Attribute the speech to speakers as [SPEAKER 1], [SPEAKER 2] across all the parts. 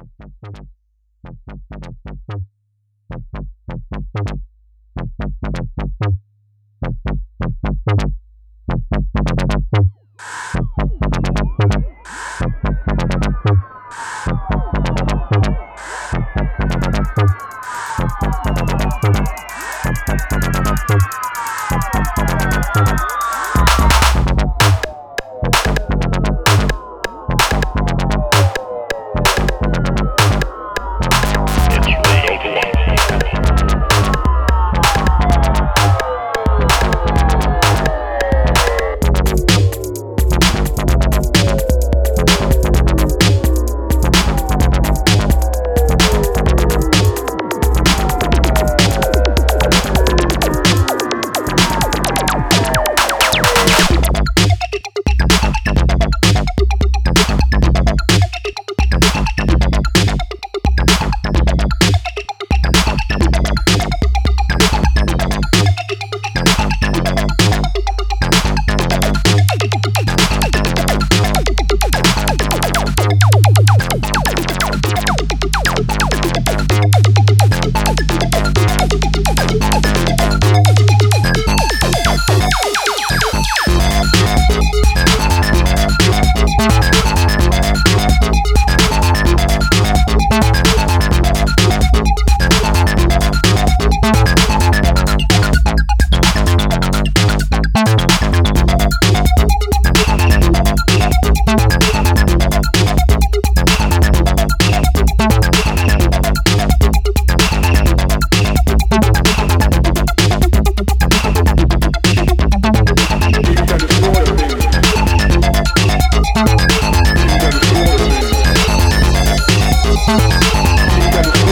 [SPEAKER 1] Thank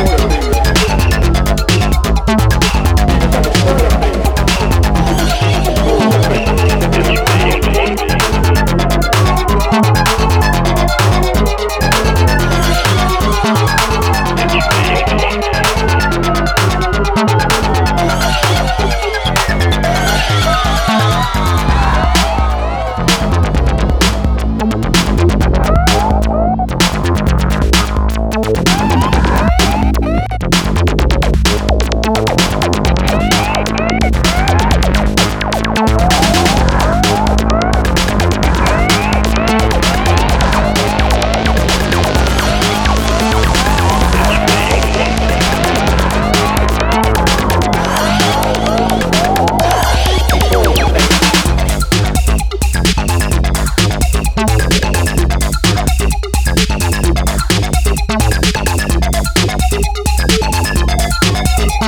[SPEAKER 1] Boy.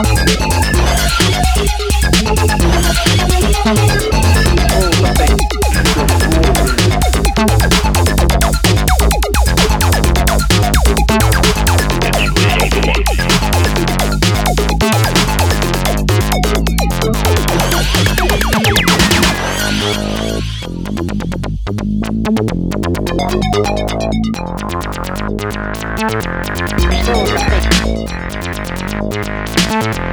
[SPEAKER 1] Thank you. Thank you.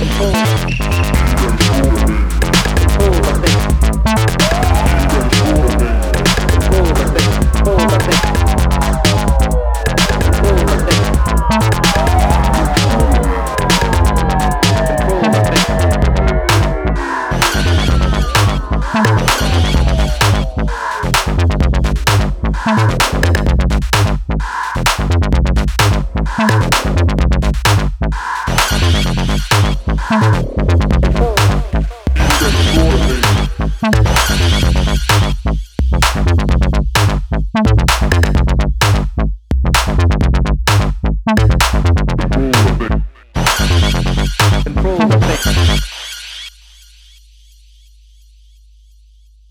[SPEAKER 1] Boom.